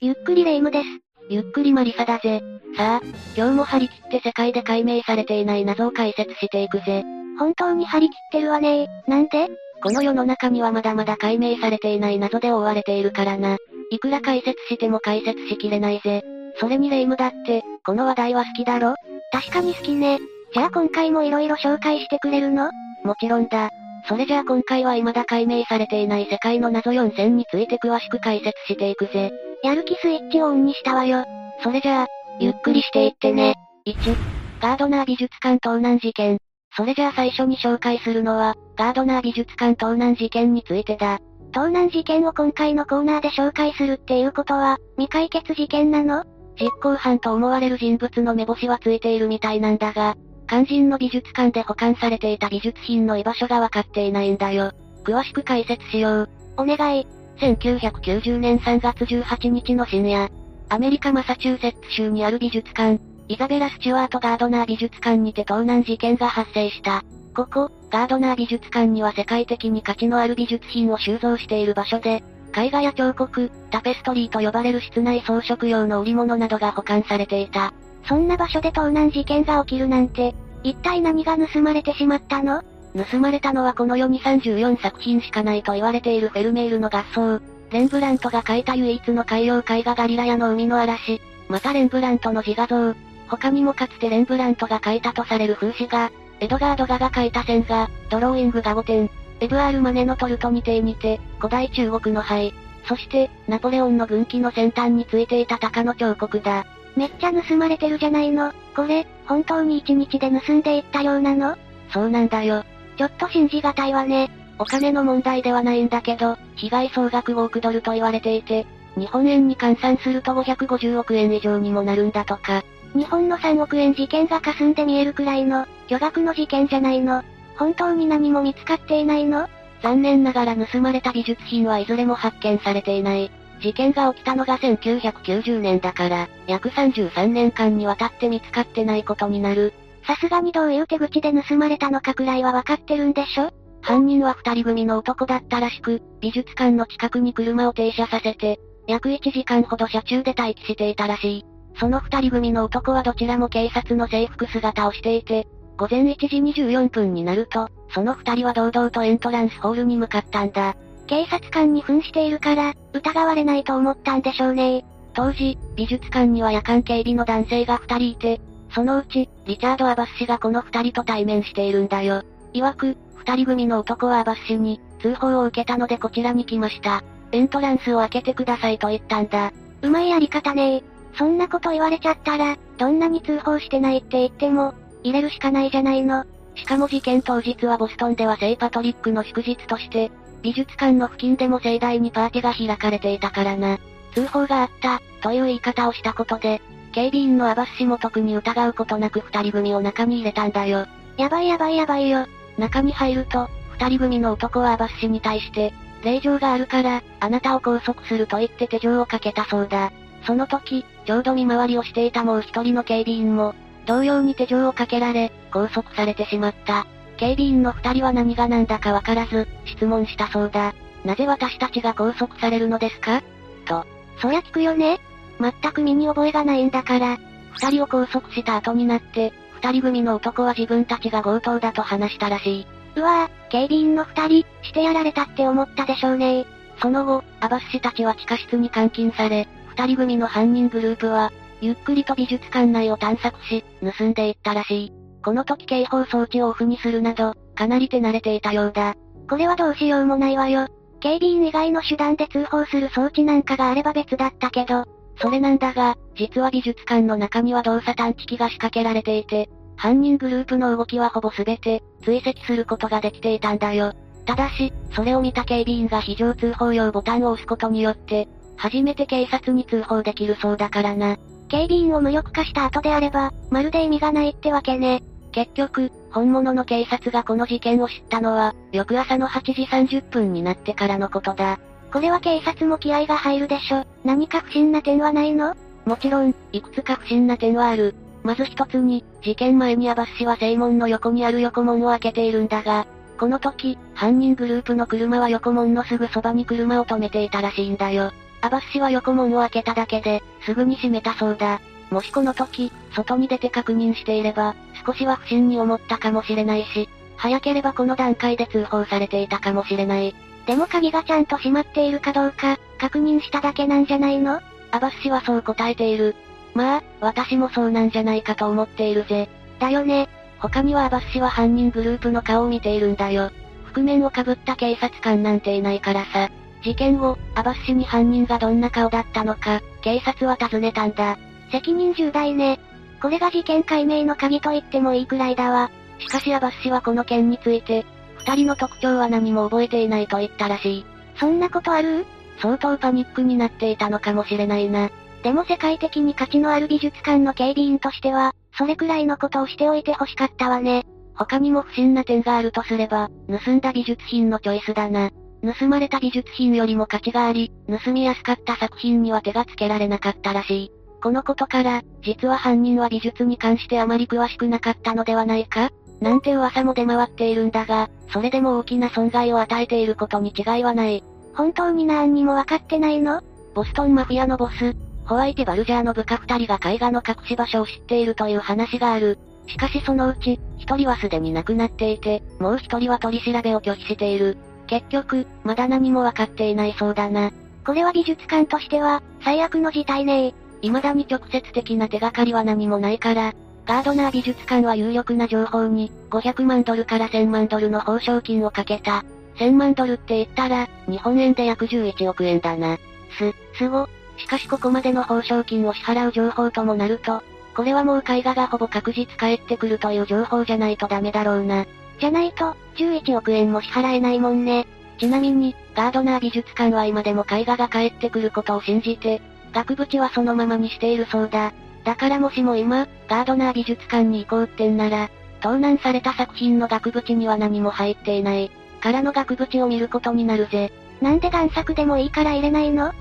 ゆっくりレ夢ムです。ゆっくりマリサだぜ。さあ、今日も張り切って世界で解明されていない謎を解説していくぜ。本当に張り切ってるわねなんで？この世の中にはまだまだ解明されていない謎で覆われているからな。いくら解説しても解説しきれないぜ。それにレ夢ムだって、この話題は好きだろ？確かに好きね。じゃあ今回も色々紹介してくれるの？もちろんだ。それじゃあ今回は未だ解明されていない世界の謎4選について詳しく解説していくぜ。やる気スイッチをオンにしたわよ。それじゃあ、ゆっくりしていってね。1、ガードナー美術館盗難事件。それじゃあ最初に紹介するのは、ガードナー美術館盗難事件についてだ。盗難事件を今回のコーナーで紹介するっていうことは、未解決事件なの？実行犯と思われる人物の目星はついているみたいなんだが、肝心の美術館で保管されていた美術品の居場所がわかっていないんだよ。詳しく解説しよう。お願い。1990年3月18日の深夜、アメリカマサチューセッツ州にある美術館、イザベラ・スチュワート・ガードナー美術館にて盗難事件が発生した。ここ、ガードナー美術館には世界的に価値のある美術品を収蔵している場所で、絵画や彫刻、タペストリーと呼ばれる室内装飾用の織物などが保管されていた。そんな場所で盗難事件が起きるなんて、一体何が盗まれてしまったの？盗まれたのはこの世に34作品しかないと言われているフェルメールの合奏、レンブラントが描いた唯一の海洋絵画ガリラヤの海の嵐、またレンブラントの自画像、他にもかつてレンブラントが描いたとされる風刺画、エドガード画が描いた線画、ドローイングが5点、エブアールマネのトルトにてにて、古代中国の灰、そして、ナポレオンの軍旗の先端についていた鷹の彫刻だ。めっちゃ盗まれてるじゃないの。これ、本当に一日で盗んでいったようなの？そうなんだよ。ちょっと信じがたいわね。お金の問題ではないんだけど、被害総額5億ドルと言われていて、日本円に換算すると550億円以上にもなるんだとか。日本の3億円事件が霞んで見えるくらいの、巨額の事件じゃないの。本当に何も見つかっていないの？残念ながら盗まれた美術品はいずれも発見されていない。事件が起きたのが1990年だから、約33年間にわたって見つかってないことになる。さすがにどういう手口で盗まれたのかくらいはわかってるんでしょ？犯人は二人組の男だったらしく、美術館の近くに車を停車させて、約1時間ほど車中で待機していたらしい。その二人組の男はどちらも警察の制服姿をしていて、午前1時24分になると、その二人は堂々とエントランスホールに向かったんだ。警察官に扮しているから、疑われないと思ったんでしょうね当時、美術館には夜間警備の男性が二人いて、そのうち、リチャード・アバス氏がこの二人と対面しているんだよ。曰く、二人組の男はアバス氏に、通報を受けたのでこちらに来ました。エントランスを開けてくださいと言ったんだ。うまいやり方ねそんなこと言われちゃったら、どんなに通報してないって言っても、入れるしかないじゃないの。しかも事件当日はボストンでは聖パトリックの祝日として、美術館の付近でも盛大にパーティーが開かれていたからな。通報があった、という言い方をしたことで、警備員のアバス氏も特に疑うことなく二人組を中に入れたんだよ。やばいやばいやばいよ。中に入ると、二人組の男はアバス氏に対して、令状があるから、あなたを拘束すると言って手錠をかけたそうだ。その時、ちょうど見回りをしていたもう一人の警備員も、同様に手錠をかけられ、拘束されてしまった。警備員の二人は何が何だかわからず、質問したそうだ。なぜ私たちが拘束されるのですか？と。そりゃ聞くよね。全く身に覚えがないんだから。二人を拘束した後になって、二人組の男は自分たちが強盗だと話したらしい。うわぁ、警備員の二人、してやられたって思ったでしょうねその後、アバス氏たちは地下室に監禁され、二人組の犯人グループは、ゆっくりと美術館内を探索し、盗んでいったらしい。この時警報装置をオフにするなど、かなり手慣れていたようだ。これはどうしようもないわよ。警備員以外の手段で通報する装置なんかがあれば別だったけど、それなんだが、実は美術館の中には動作探知機が仕掛けられていて、犯人グループの動きはほぼ全て、追跡することができていたんだよ。ただし、それを見た警備員が非常通報用ボタンを押すことによって、初めて警察に通報できるそうだからな。警備員を無力化した後であれば、まるで意味がないってわけね。結局、本物の警察がこの事件を知ったのは、翌朝の8時30分になってからのことだ。これは警察も気合が入るでしょ。何か不審な点はないの？もちろん、いくつか不審な点はある。まず一つに、事件前にアバス氏は正門の横にある横門を開けているんだが、この時、犯人グループの車は横門のすぐそばに車を止めていたらしいんだよ。アバス氏は横門を開けただけで、すぐに閉めたそうだ。もしこの時、外に出て確認していれば、少しは不審に思ったかもしれないし、早ければこの段階で通報されていたかもしれない。でも鍵がちゃんと閉まっているかどうか、確認しただけなんじゃないの？アバス氏はそう答えている。まあ、私もそうなんじゃないかと思っているぜ。だよね。他にはアバス氏は犯人グループの顔を見ているんだよ。覆面をかぶった警察官なんていないからさ。事件後、アバス氏に犯人がどんな顔だったのか、警察は尋ねたんだ。責任重大ね。これが事件解明の鍵と言ってもいいくらいだわ。しかしアバス氏はこの件について、二人の特徴は何も覚えていないと言ったらしい。そんなことある？相当パニックになっていたのかもしれないな。でも世界的に価値のある美術館の警備員としては、それくらいのことをしておいて欲しかったわね。他にも不審な点があるとすれば、盗んだ美術品のチョイスだな。盗まれた美術品よりも価値があり、盗みやすかった作品には手がつけられなかったらしい。このことから、実は犯人は美術に関してあまり詳しくなかったのではないか？なんて噂も出回っているんだが、それでも大きな損害を与えていることに違いはない。本当に何にも分かってないの？ボストンマフィアのボス、ホワイト・バルジャーの部下二人が絵画の隠し場所を知っているという話がある。しかしそのうち、一人はすでに亡くなっていて、もう一人は取り調べを拒否している。結局、まだ何も分かっていないそうだな。これは美術館としては、最悪の事態ね未だに直接的な手がかりは何もないから、ガードナー美術館は有力な情報に、500万ドルから1000万ドルの報奨金をかけた。1000万ドルって言ったら、日本円で約11億円だな。す、すご。しかしここまでの報奨金を支払う情報ともなると、これはもう絵画がほぼ確実返ってくるという情報じゃないとダメだろうな。じゃないと、11億円も支払えないもんね。ちなみに、ガードナー美術館は今でも絵画が返ってくることを信じて、額縁はそのままにしているそうだ。だからもしも今、ガードナー美術館に行こうってんなら、盗難された作品の額縁には何も入っていない。からの額縁を見ることになるぜ。なんで贋作でもいいから入れないの？っ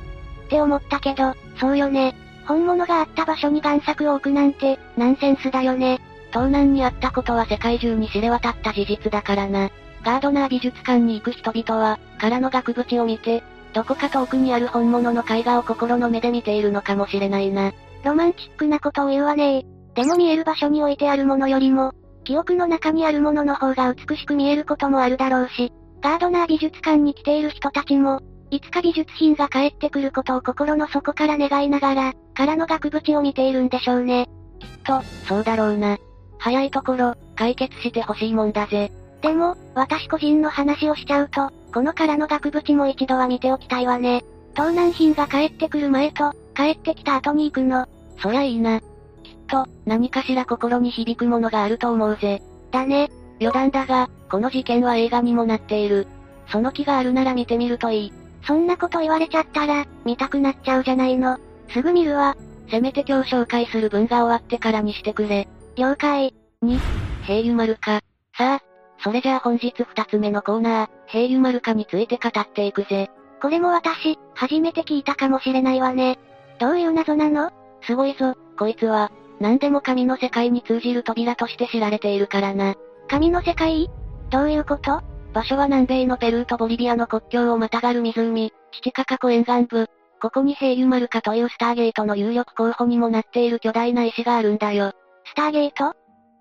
て思ったけど、そうよね。本物があった場所に贋作を置くなんて、ナンセンスだよね。盗難にあったことは世界中に知れ渡った事実だからな。ガードナー美術館に行く人々は、空の額縁を見て、どこか遠くにある本物の絵画を心の目で見ているのかもしれないな。ロマンチックなことを言うわねでも見える場所に置いてあるものよりも、記憶の中にあるものの方が美しく見えることもあるだろうし、ガードナー美術館に来ている人たちも、いつか美術品が帰ってくることを心の底から願いながら、空の額縁を見ているんでしょうね。きっと、そうだろうな。早いところ、解決してほしいもんだぜ。でも、私個人の話をしちゃうと、この空の額縁も一度は見ておきたいわね。盗難品が帰ってくる前と、帰ってきた後に行くの。そりゃいいな。きっと、何かしら心に響くものがあると思うぜ。だね。余談だが、この事件は映画にもなっている。その気があるなら見てみるといい。そんなこと言われちゃったら、見たくなっちゃうじゃないの。すぐ見るわ。せめて今日紹介する文が終わってからにしてくれ。了解。2、平油丸か。さあ、それじゃあ本日二つ目のコーナー、平油丸かについて語っていくぜ。これも私、初めて聞いたかもしれないわね。どういう謎なの？すごいぞ、こいつは。何でも神の世界に通じる扉として知られているからな。神の世界？どういうこと？場所は南米のペルーとボリビアの国境をまたがる湖、チチカカ湖沿岸部。ここに平油丸かというスターゲートの有力候補にもなっている巨大な石があるんだよ。スターゲート？っ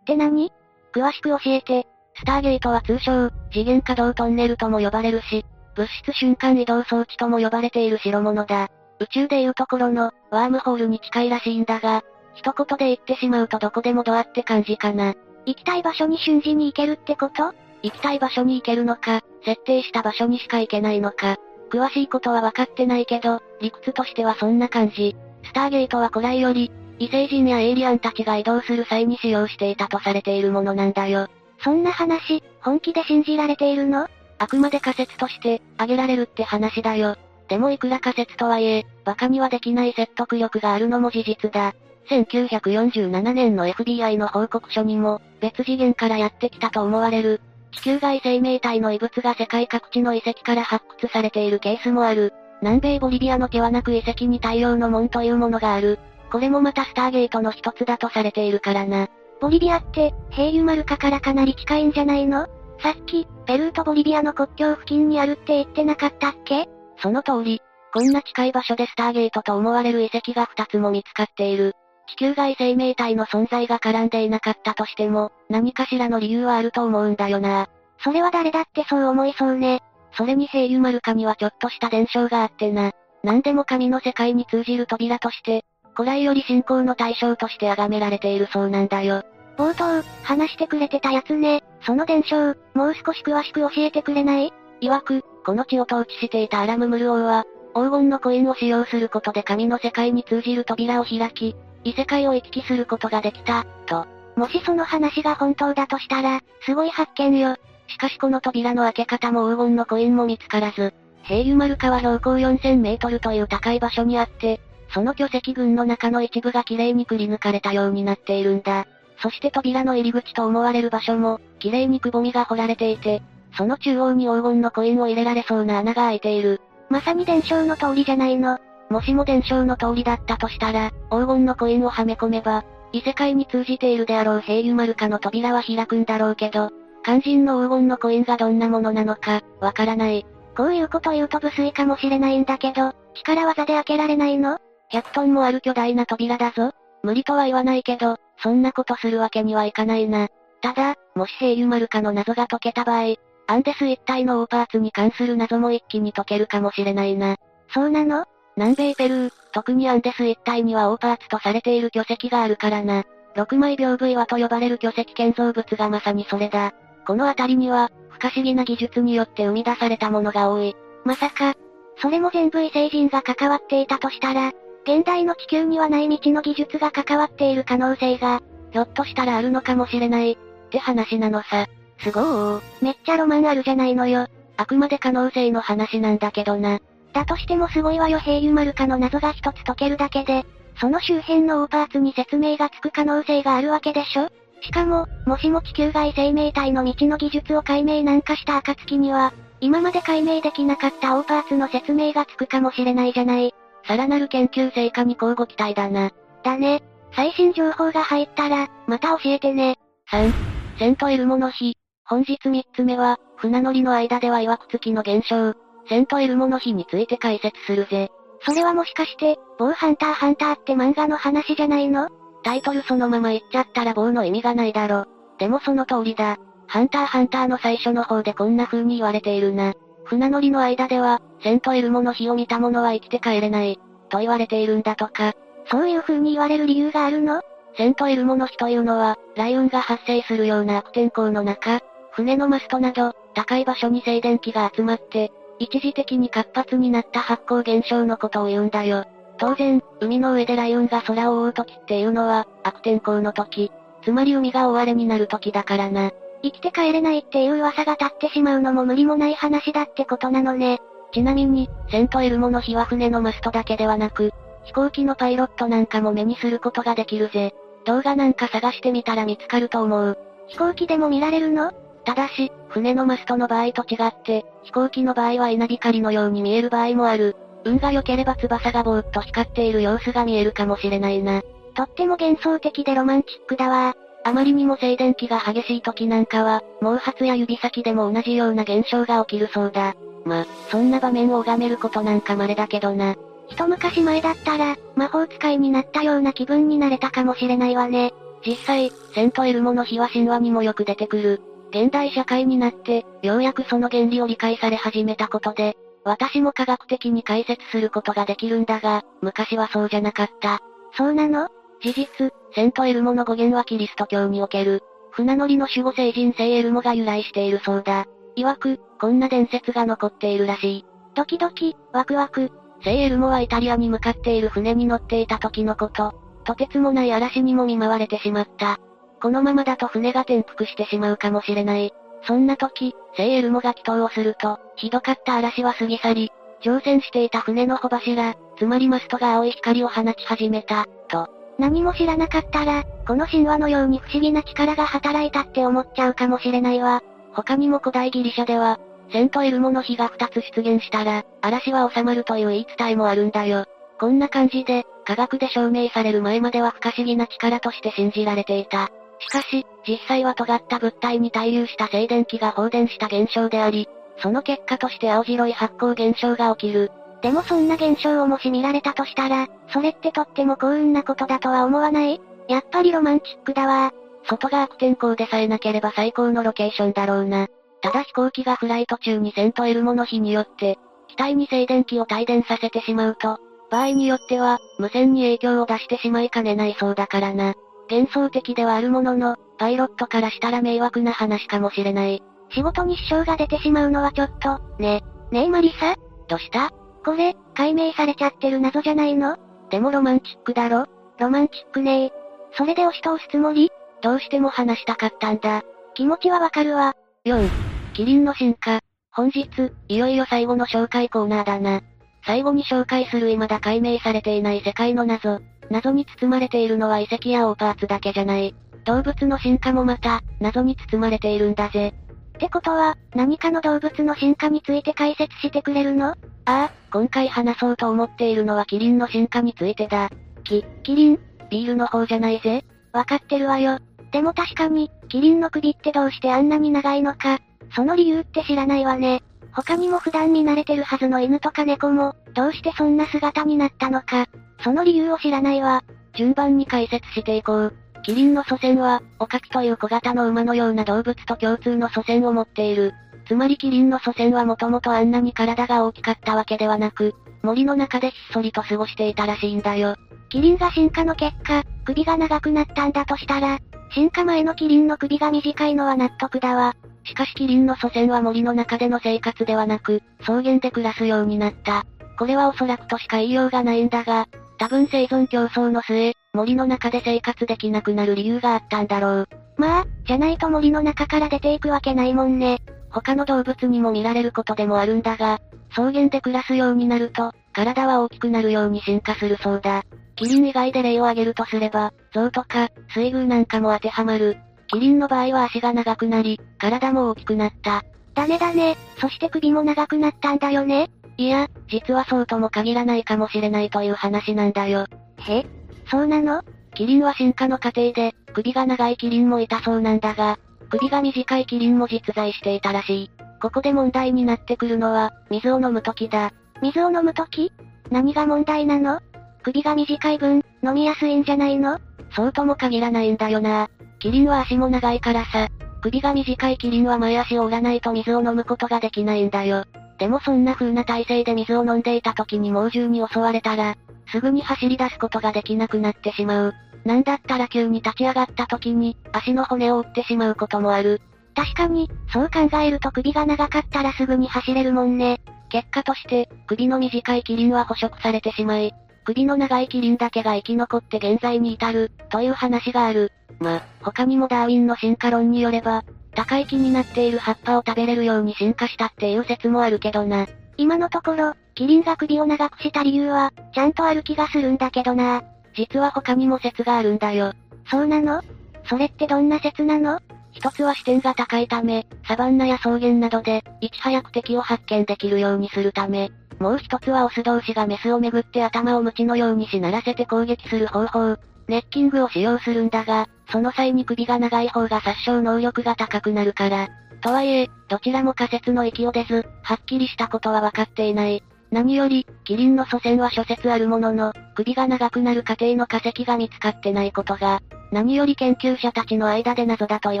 て何？詳しく教えて。スターゲートは通称、次元可動トンネルとも呼ばれるし、物質瞬間移動装置とも呼ばれている代物だ。宇宙でいうところの、ワームホールに近いらしいんだが、一言で言ってしまうとどこでもドアって感じかな。行きたい場所に瞬時に行けるってこと？行きたい場所に行けるのか、設定した場所にしか行けないのか。詳しいことは分かってないけど、理屈としてはそんな感じ。スターゲートは古来より、異星人やエイリアンたちが移動する際に使用していたとされているものなんだよ。そんな話、本気で信じられているの？あくまで仮説として、挙げられるって話だよ。でもいくら仮説とはいえ、馬鹿にはできない説得力があるのも事実だ。1947年の FBI の報告書にも、別次元からやってきたと思われる、地球外生命体の遺物が世界各地の遺跡から発掘されているケースもある。南米ボリビアの毛はなく遺跡に太陽の門というものがある。これもまたスターゲートの一つだとされているからな。ボリビアって、平油丸化からかなり近いんじゃないの？さっき、ペルーとボリビアの国境付近にあるって言ってなかったっけ？その通り。こんな近い場所でスターゲートと思われる遺跡が2つも見つかっている。地球外生命体の存在が絡んでいなかったとしても、何かしらの理由はあると思うんだよな。それは誰だってそう思いそうね。それに平ユマルカにはちょっとした伝承があってな。何でも神の世界に通じる扉として、古来より信仰の対象として崇められているそうなんだよ。冒頭、話してくれてたやつね。その伝承、もう少し詳しく教えてくれない？曰く、この地を統治していたアラムムル王は、黄金のコインを使用することで神の世界に通じる扉を開き、異世界を行き来することができた、と。もしその話が本当だとしたら、すごい発見よ。しかしこの扉の開け方も黄金のコインも見つからず、平湯丸川標高4000メートルという高い場所にあって、その巨石群の中の一部が綺麗にくり抜かれたようになっているんだ。そして扉の入り口と思われる場所も、綺麗にくぼみが掘られていて、その中央に黄金のコインを入れられそうな穴が開いている。まさに伝承の通りじゃないの。もしも伝承の通りだったとしたら、黄金のコインをはめ込めば、異世界に通じているであろう平湯丸かの扉は開くんだろうけど、肝心の黄金のコインがどんなものなのか、わからない。こういうこと言うと無粋かもしれないんだけど、力技で開けられないの ?100 トンもある巨大な扉だぞ。無理とは言わないけど、そんなことするわけにはいかないな。ただ、もし平湯丸かの謎が解けた場合、アンデス一帯のオーパーツに関する謎も一気に解けるかもしれないな。そうなの？南米ペルー、特にアンデス一帯にはオーパーツとされている巨石があるからな。六枚屏風岩と呼ばれる巨石建造物がまさにそれだ。この辺りには、不可思議な技術によって生み出されたものが多い。まさか、それも全部異星人が関わっていたとしたら、現代の地球にはない未知の技術が関わっている可能性が、ひょっとしたらあるのかもしれない、って話なのさ。すごー。めっちゃロマンあるじゃないのよ。あくまで可能性の話なんだけどな。だとしてもすごいわよ平ユマルカの謎が一つ解けるだけで、その周辺のオーパーツに説明がつく可能性があるわけでしょ？しかも、もしも地球外生命体の未知の技術を解明なんかした暁には、今まで解明できなかったオーパーツの説明がつくかもしれないじゃない。さらなる研究成果に交互期待だな。だね。最新情報が入ったら、また教えてね。3、セントエルモの日。本日3つ目は、船乗りの間では曰く付きの現象、セントエルモの日について解説するぜ。それはもしかして、某ハンターハンターって漫画の話じゃないの？タイトルそのまま言っちゃったら棒の意味がないだろ。でもその通りだ。ハンターハンターの最初の方でこんな風に言われているな。船乗りの間では、セントエルモの日を見た者は生きて帰れない、と言われているんだとか。そういう風に言われる理由があるの？セントエルモの日というのは、雷雲が発生するような悪天候の中、船のマストなど、高い場所に静電気が集まって、一時的に活発になった発光現象のことを言うんだよ。当然、海の上で雷雲が空を覆う時っていうのは、悪天候の時。つまり海が大荒れになる時だからな。生きて帰れないっていう噂が立ってしまうのも無理もない話だってことなのね。ちなみに、セントエルモの日は船のマストだけではなく、飛行機のパイロットなんかも目にすることができるぜ。動画なんか探してみたら見つかると思う。飛行機でも見られるの？ただし、船のマストの場合と違って、飛行機の場合は稲光のように見える場合もある。運が良ければ翼がぼーっと光っている様子が見えるかもしれないな。とっても幻想的でロマンチックだわ。あまりにも静電気が激しい時なんかは、毛髪や指先でも同じような現象が起きるそうだ。ま、そんな場面を拝めることなんか稀だけどな。一昔前だったら、魔法使いになったような気分になれたかもしれないわね。実際、セントエルモの日は神話にもよく出てくる。現代社会になって、ようやくその原理を理解され始めたことで、私も科学的に解説することができるんだが、昔はそうじゃなかった。そうなの？事実、セントエルモの語源はキリスト教における、船乗りの守護聖人聖エルモが由来しているそうだ。曰く、こんな伝説が残っているらしい。ドキドキ、ワクワク。聖エルモはイタリアに向かっている船に乗っていた時のこと。とてつもない嵐にも見舞われてしまった。このままだと船が転覆してしまうかもしれない。そんな時、聖エルモが祈祷をすると、ひどかった嵐は過ぎ去り、乗船していた船の帆柱、つまりマストが青い光を放ち始めた、と。何も知らなかったら、この神話のように不思議な力が働いたって思っちゃうかもしれないわ。他にも古代ギリシャでは、セントエルモの日が2つ出現したら、嵐は収まるという言い伝えもあるんだよ。こんな感じで、科学で証明される前までは不可思議な力として信じられていた。しかし、実際は尖った物体に対流した静電気が放電した現象であり、その結果として青白い発光現象が起きる。でもそんな現象をもし見られたとしたら、それってとっても幸運なことだとは思わない？やっぱりロマンチックだわ外が悪天候でさえなければ最高のロケーションだろうな。ただ飛行機がフライト中に線と得るもの日によって、機体に静電気を帯電させてしまうと、場合によっては、無線に影響を出してしまいかねないそうだからな。幻想的ではあるものの、パイロットからしたら迷惑な話かもしれない。仕事に支障が出てしまうのはちょっと、ね。ねえマリサ？どうした？これ、解明されちゃってる謎じゃないの？でもロマンチックだろ？ロマンチックねえ。それで押し通すつもり？どうしても話したかったんだ。気持ちはわかるわ。4、キリンの進化。本日、いよいよ最後の紹介コーナーだな。最後に紹介する未だ解明されていない世界の謎。謎に包まれているのは遺跡やオーパーツだけじゃない。動物の進化もまた、謎に包まれているんだぜ。ってことは、何かの動物の進化について解説してくれるの？ああ、今回話そうと思っているのはキリンの進化についてだ。き、キリン？ビールの方じゃないぜ。わかってるわよ。でも確かに、キリンの首ってどうしてあんなに長いのか、その理由って知らないわね。他にも普段見慣れてるはずの犬とか猫も、どうしてそんな姿になったのか、その理由を知らないわ。順番に解説していこう。キリンの祖先は、オカキという小型の馬のような動物と共通の祖先を持っている。つまりキリンの祖先はもともとあんなに体が大きかったわけではなく、森の中でひっそりと過ごしていたらしいんだよ。キリンが進化の結果、首が長くなったんだとしたら、進化前のキリンの首が短いのは納得だわ。しかしキリンの祖先は森の中での生活ではなく、草原で暮らすようになった。これはおそらくとしか言いようがないんだが、多分生存競争の末、森の中で生活できなくなる理由があったんだろう。まあ、じゃないと森の中から出ていくわけないもんね。他の動物にも見られることでもあるんだが、草原で暮らすようになると、体は大きくなるように進化するそうだ。キリン以外で例を挙げるとすれば、象とか、水牛なんかも当てはまる。キリンの場合は足が長くなり、体も大きくなった。だねだね、そして首も長くなったんだよねいや、実はそうとも限らないかもしれないという話なんだよ。へ？そうなの？キリンは進化の過程で、首が長いキリンもいたそうなんだが、首が短いキリンも実在していたらしい。ここで問題になってくるのは、水を飲む時だ。水を飲む時？何が問題なの？首が短い分、飲みやすいんじゃないの？そうとも限らないんだよな。キリンは足も長いからさ。首が短いキリンは前足を折らないと水を飲むことができないんだよ。でもそんな風な体勢で水を飲んでいた時に猛獣に襲われたら、すぐに走り出すことができなくなってしまう。なんだったら急に立ち上がった時に、足の骨を折ってしまうこともある。確かに、そう考えると首が長かったらすぐに走れるもんね。結果として、首の短いキリンは捕食されてしまい、首の長いキリンだけが生き残って現在に至る、という話がある。ま、他にもダーウィンの進化論によれば、高い木になっている葉っぱを食べれるように進化したっていう説もあるけどな。今のところ、キリンが首を長くした理由は、ちゃんとある気がするんだけどな。実は他にも説があるんだよ。そうなの？それってどんな説なの？一つは視点が高いため、サバンナや草原などで、いち早く敵を発見できるようにするため、もう一つはオス同士がメスをめぐって頭を鞭のようにしならせて攻撃する方法、ネッキングを使用するんだが、その際に首が長い方が殺傷能力が高くなるから。とはいえ、どちらも仮説の域を出ず、はっきりしたことは分かっていない。何より、キリンの祖先は諸説あるものの、首が長くなる過程の化石が見つかってないことが、何より研究者たちの間で謎だと言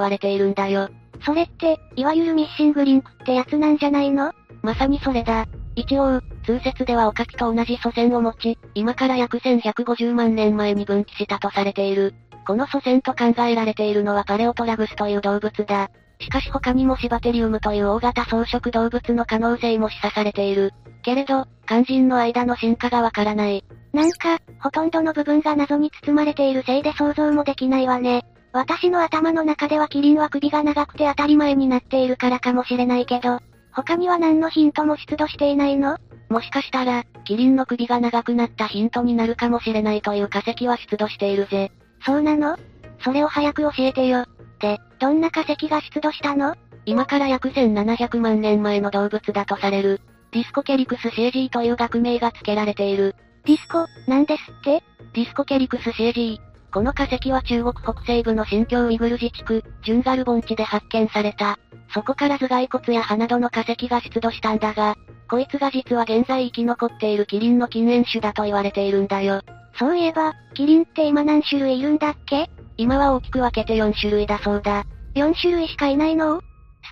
われているんだよ。それって、いわゆるミッシングリンクってやつなんじゃないの？まさにそれだ。一応、通説ではオカキと同じ祖先を持ち、今から約1150万年前に分岐したとされている。この祖先と考えられているのはパレオトラグスという動物だ。しかし他にもシバテリウムという大型草食動物の可能性も示唆されている。けれど、肝心の間の進化がわからない。なんか、ほとんどの部分が謎に包まれているせいで想像もできないわね。私の頭の中ではキリンは首が長くて当たり前になっているからかもしれないけど、他には何のヒントも出土していないの？もしかしたら、キリンの首が長くなったヒントになるかもしれないという化石は出土しているぜ。そうなの？それを早く教えてよ。で、どんな化石が出土したの？今から約1700万年前の動物だとされる、ディスコケリクスシエジーという学名が付けられている。ディスコ、なんですって？ディスコケリクスシエジー。この化石は中国北西部の新疆ウイグル自治区、ジュンガル盆地で発見された。そこから頭蓋骨や鼻などの化石が出土したんだが、こいつが実は現在生き残っているキリンの近縁種だと言われているんだよ。そういえば、キリンって今何種類いるんだっけ？今は大きく分けて4種類だそうだ。4種類しかいないの？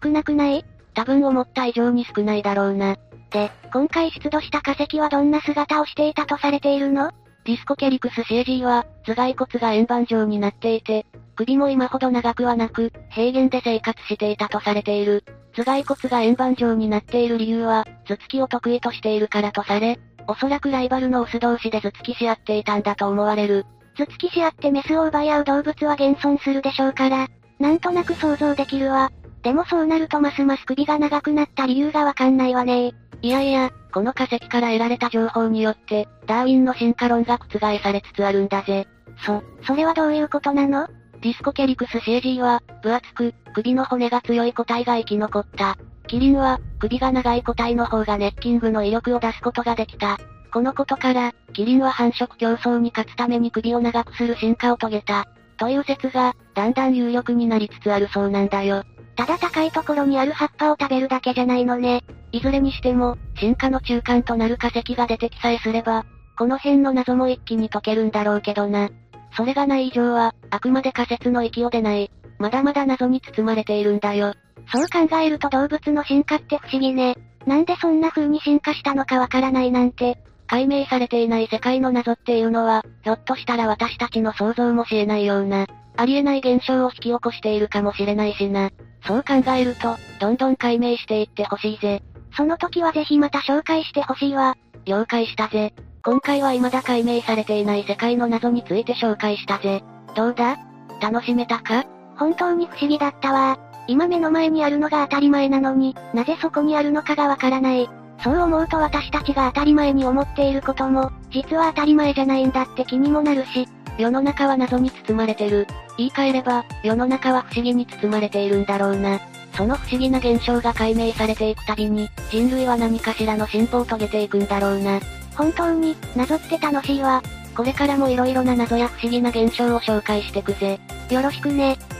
少なくない？多分思った以上に少ないだろうな。で、今回出土した化石はどんな姿をしていたとされているの？ディスコケリクス CG は、頭蓋骨が円盤状になっていて、首も今ほど長くはなく、平原で生活していたとされている。頭蓋骨が円盤状になっている理由は、頭突きを得意としているからとされ、おそらくライバルのオス同士で頭突きし合っていたんだと思われる。頭突きし合ってメスを奪い合う動物は現存するでしょうから、なんとなく想像できるわ。でもそうなるとますます首が長くなった理由がわかんないわねいやいや、この化石から得られた情報によって、ダーウィンの進化論が覆されつつあるんだぜ。そ、それはどういうことなの？ディスコケリクス CG は、分厚く、首の骨が強い個体が生き残った。キリンは、首が長い個体の方がネッキングの威力を出すことができた。このことから、キリンは繁殖競争に勝つために首を長くする進化を遂げた。という説が、だんだん有力になりつつあるそうなんだよ。ただ高いところにある葉っぱを食べるだけじゃないのね。いずれにしても、進化の中間となる化石が出てきさえすれば、この辺の謎も一気に解けるんだろうけどな。それがない以上は、あくまで仮説の域を出ない。まだまだ謎に包まれているんだよ。そう考えると動物の進化って不思議ね。なんでそんな風に進化したのかわからないなんて。解明されていない世界の謎っていうのは、ひょっとしたら私たちの想像もしえないような、ありえない現象を引き起こしているかもしれないしな。そう考えると、どんどん解明していってほしいぜ。その時はぜひまた紹介してほしいわ。了解したぜ。今回は未だ解明されていない世界の謎について紹介したぜ。どうだ？楽しめたか？本当に不思議だったわ。今目の前にあるのが当たり前なのに、なぜそこにあるのかがわからない。そう思うと私たちが当たり前に思っていることも、実は当たり前じゃないんだって気にもなるし、世の中は謎に包まれてる。言い換えれば、世の中は不思議に包まれているんだろうな。その不思議な現象が解明されていくたびに、人類は何かしらの進歩を遂げていくんだろうな。本当に、謎って楽しいわ。これからも色々な謎や不思議な現象を紹介してくぜ。よろしくね。